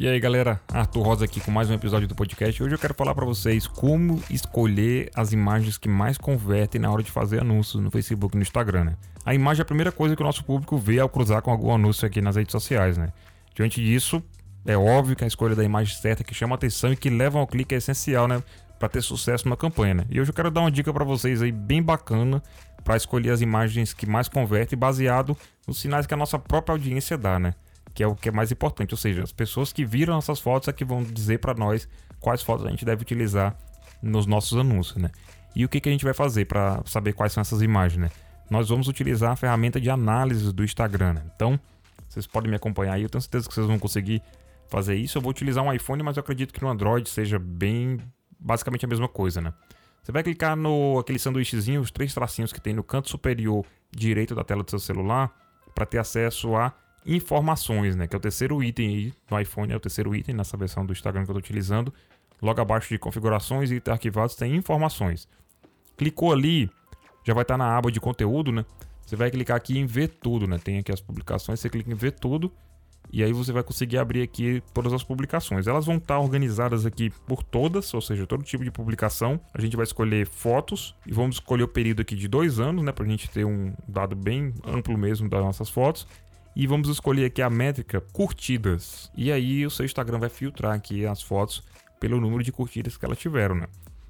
E aí galera, Arthur Rosa aqui com mais um episódio do podcast. Hoje eu quero falar para vocês como escolher as imagens que mais convertem na hora de fazer anúncios no Facebook e no Instagram. Né? A imagem é a primeira coisa que o nosso público vê ao cruzar com algum anúncio aqui nas redes sociais. Né? Diante disso, é óbvio que a escolha da imagem certa que chama atenção e que leva ao clique é essencial, né, para ter sucesso na campanha. Né? E hoje eu quero dar uma dica para vocês aí bem bacana para escolher as imagens que mais convertem baseado nos sinais que a nossa própria audiência dá, né? Que é o que é mais importante. Ou seja, as pessoas que viram nossas fotos é que vão dizer para nós quais fotos a gente deve utilizar nos nossos anúncios, né? E o que, que a gente vai fazer para saber quais são essas imagens, né? Nós vamos utilizar a ferramenta de análise do Instagram. Né? Então, vocês podem me acompanhar aí, eu tenho certeza que vocês vão conseguir fazer isso. Eu vou utilizar um iPhone, mas eu acredito que no Android seja bem basicamente a mesma coisa, né? Você vai clicar no aquele sanduíchezinho, os três tracinhos que tem no canto superior direito da tela do seu celular, para ter acesso a informações, né? Que é o terceiro item aí no iPhone, é o terceiro item nessa versão do Instagram que eu estou utilizando. Logo abaixo de configurações e arquivados tem informações. Clicou ali, já vai estar tá na aba de conteúdo, né? Você vai clicar aqui em ver tudo, né? Tem aqui as publicações, você clica em ver tudo e aí você vai conseguir abrir aqui todas as publicações. Elas vão estar tá organizadas aqui por todas, ou seja, todo tipo de publicação. A gente vai escolher fotos e vamos escolher o período aqui de dois anos, né? Para a gente ter um dado bem amplo mesmo das nossas fotos e vamos escolher aqui a métrica curtidas. E aí o seu Instagram vai filtrar aqui as fotos pelo número de curtidas que elas tiveram, né?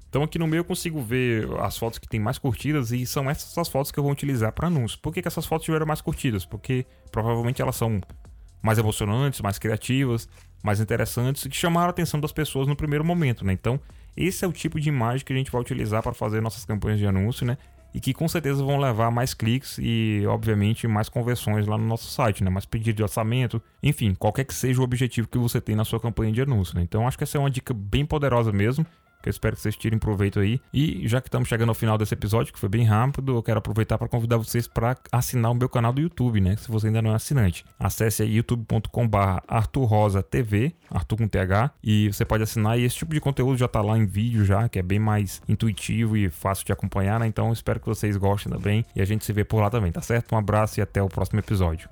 Então aqui no meio eu consigo ver as fotos que tem mais curtidas e são essas as fotos que eu vou utilizar para anúncios. Por que, que essas fotos tiveram mais curtidas? Porque provavelmente elas são mais emocionantes, mais criativas, mais interessantes e que chamaram a atenção das pessoas no primeiro momento, né? Então esse é o tipo de imagem que a gente vai utilizar para fazer nossas campanhas de anúncio, né? E que com certeza vão levar mais cliques e, obviamente, mais conversões lá no nosso site, né? Mais pedido de orçamento, enfim, qualquer que seja o objetivo que você tem na sua campanha de anúncio. Né? Então, acho que essa é uma dica bem poderosa mesmo que eu espero que vocês tirem proveito aí. E já que estamos chegando ao final desse episódio, que foi bem rápido, eu quero aproveitar para convidar vocês para assinar o meu canal do YouTube, né? Se você ainda não é assinante. Acesse aí youtube.com/barra Arthur Rosa TV, Arthur com TH, e você pode assinar. E esse tipo de conteúdo já está lá em vídeo, já, que é bem mais intuitivo e fácil de acompanhar, né? Então espero que vocês gostem também. E a gente se vê por lá também, tá certo? Um abraço e até o próximo episódio.